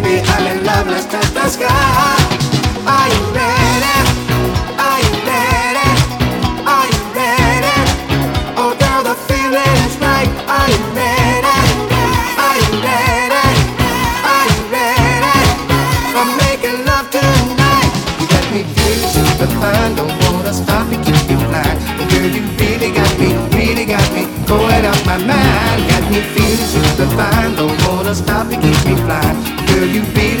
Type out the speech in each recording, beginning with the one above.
baby, I'm in love, let's touch the sky. Are you ready? Are you ready? Are you ready? Oh girl, the feeling is right. Are you ready? Are you ready? Are you ready? I'm making love tonight. You got me free to the fine. don't wanna stop and keep you blind. But girl, you really got me, really got me going out my mind. Got me feeling to the line, don't wanna stop and keep me blind will you be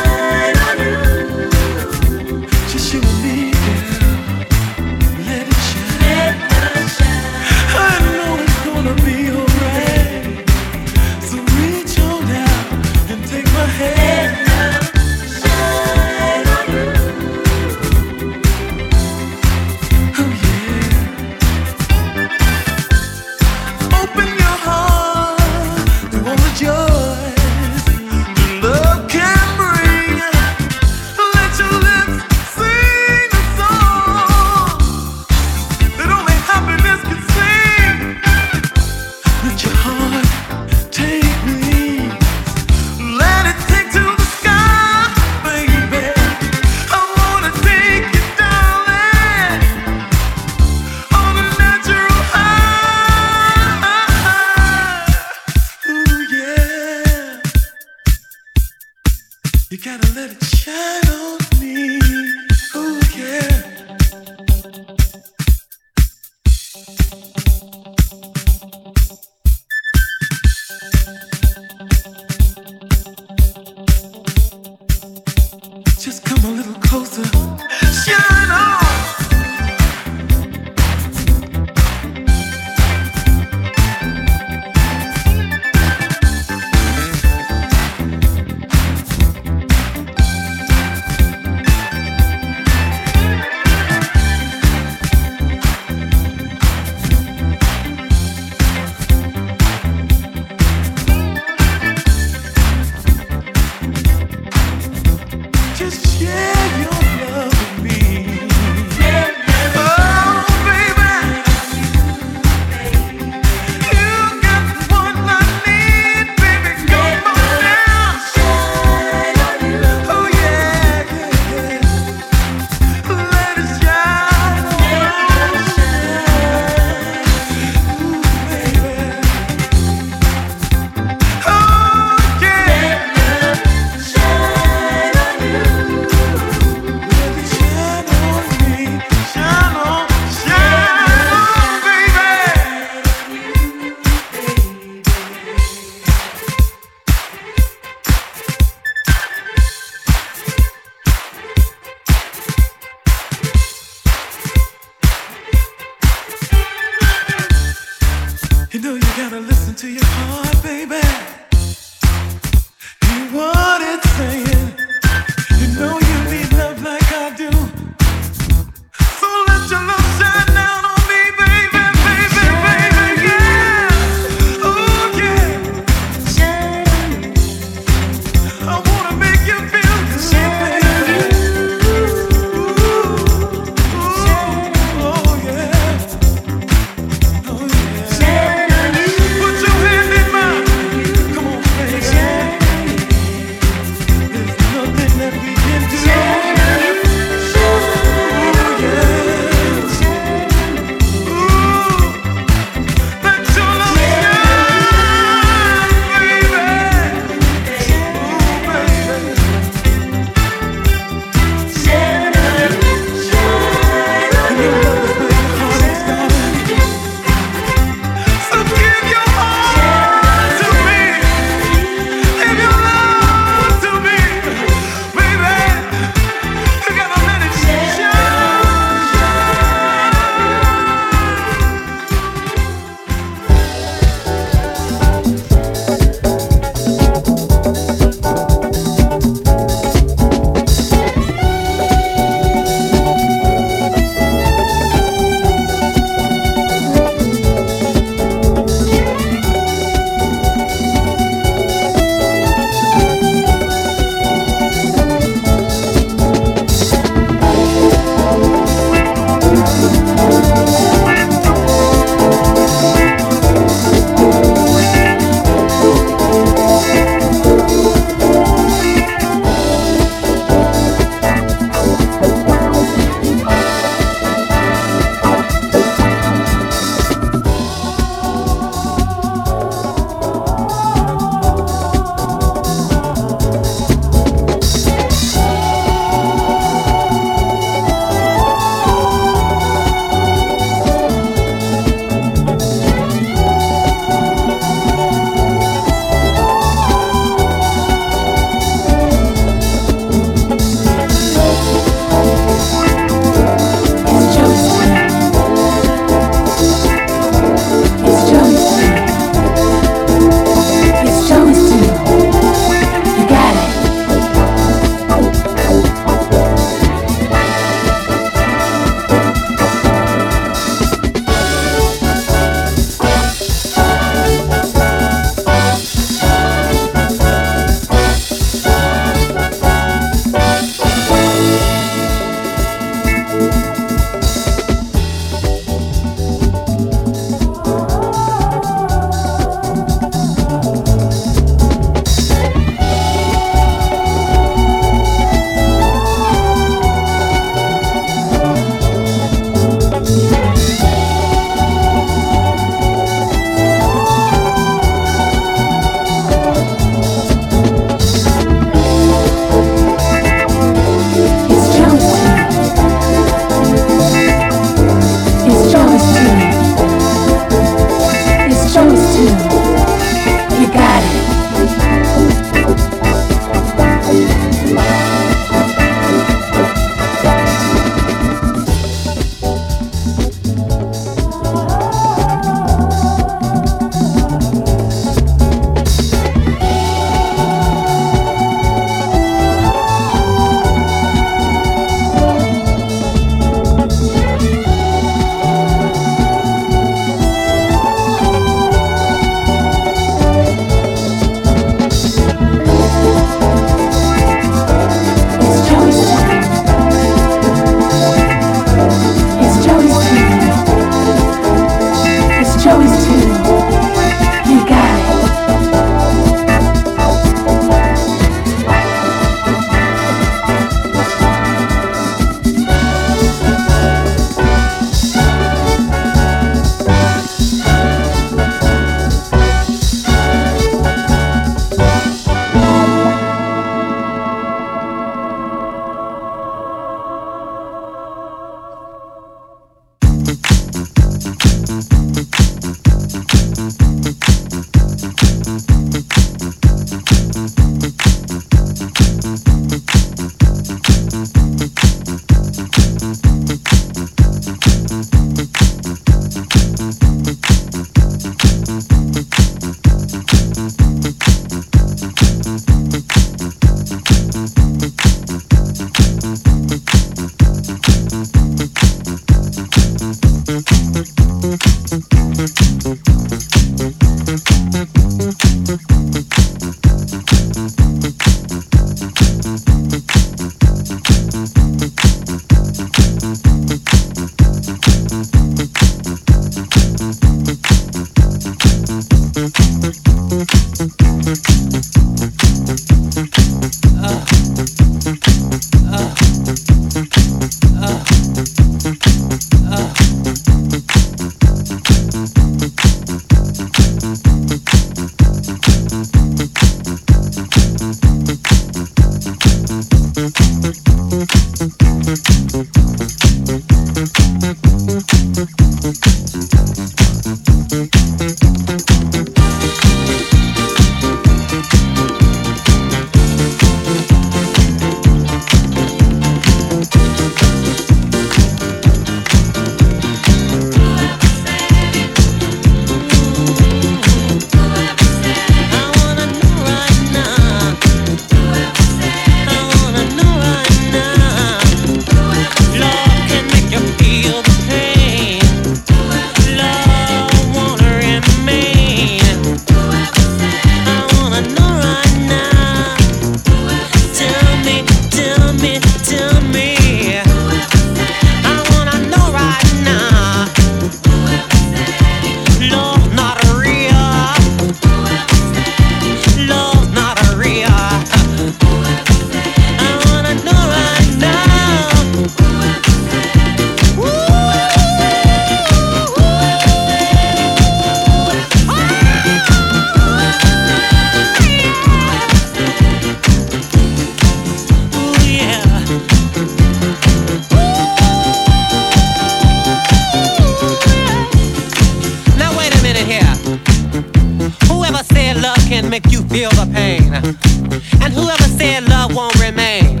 And whoever said love won't remain?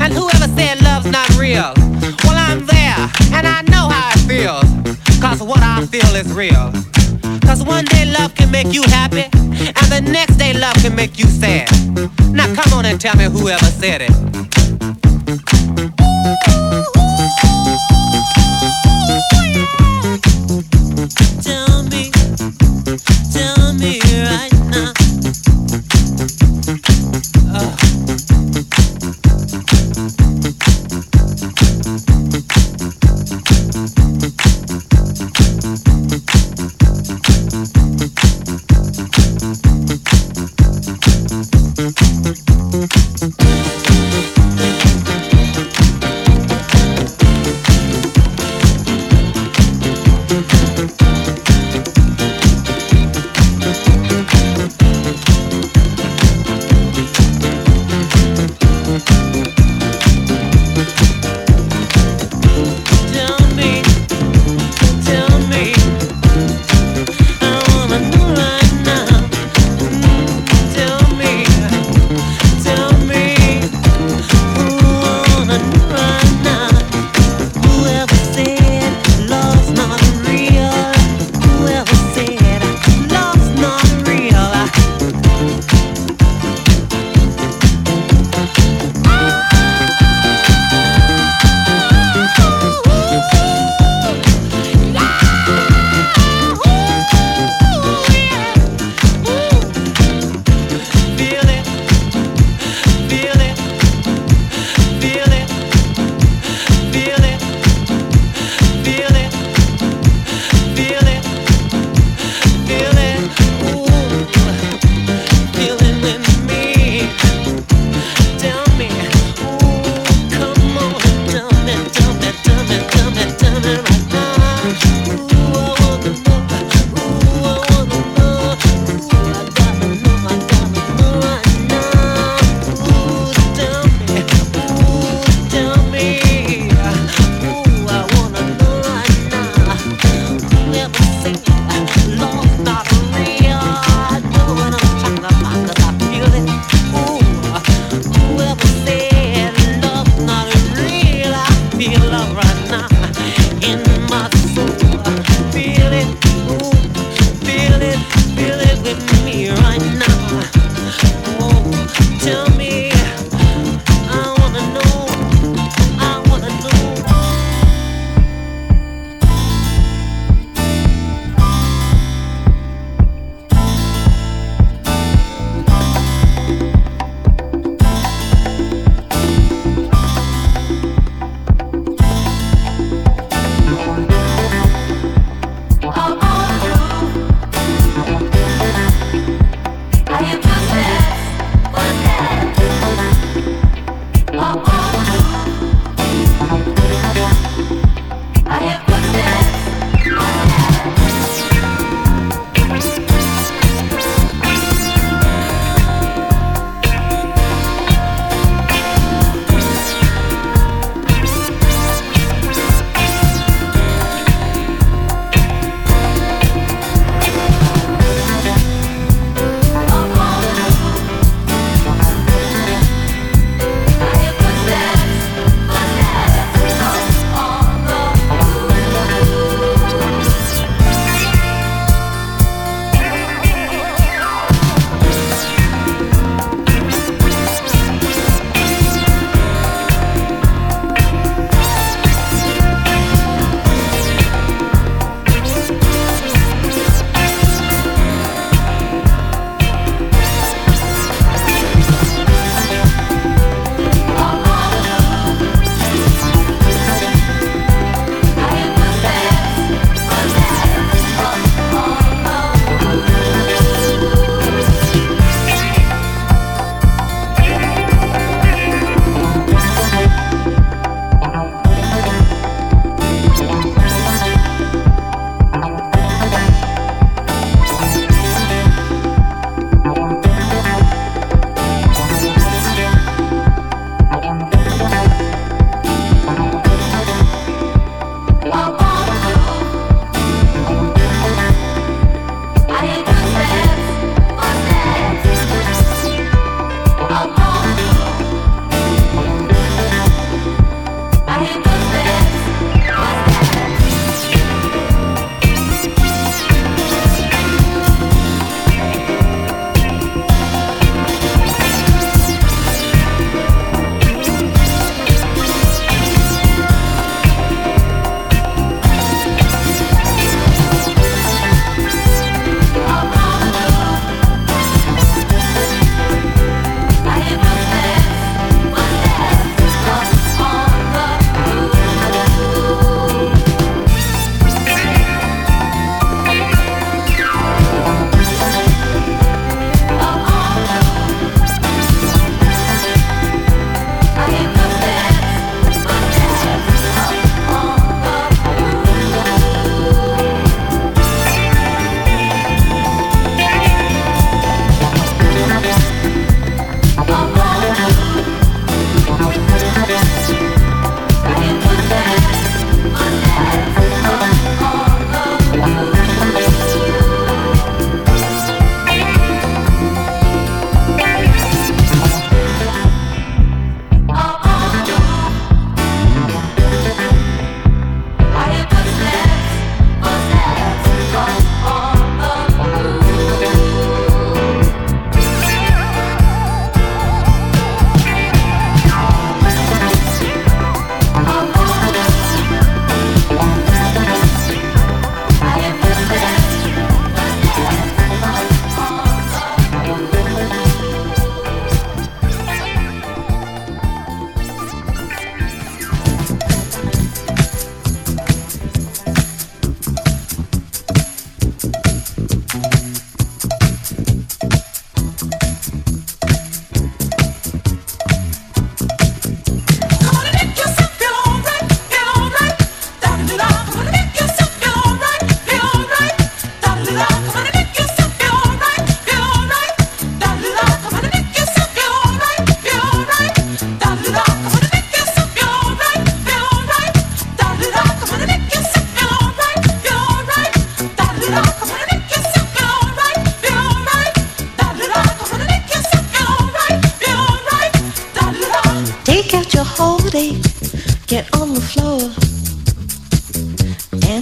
And whoever said love's not real? Well, I'm there, and I know how it feels. Cause what I feel is real. Cause one day love can make you happy, and the next day love can make you sad. Now come on and tell me whoever said it.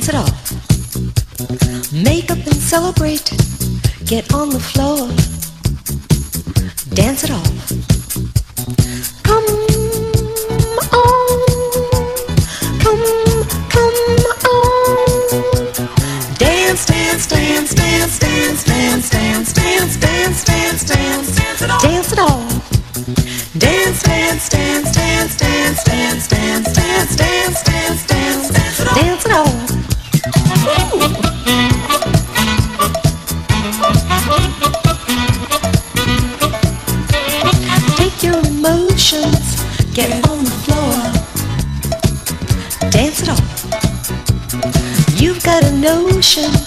Dance it off. Make up and celebrate. Get on the floor. Dance it off. Come on. Come, come on. Dance, dance, dance, dance, dance, dance, dance, dance, dance, dance, dance. Dance it off. Dance, dance, dance, dance, dance, passion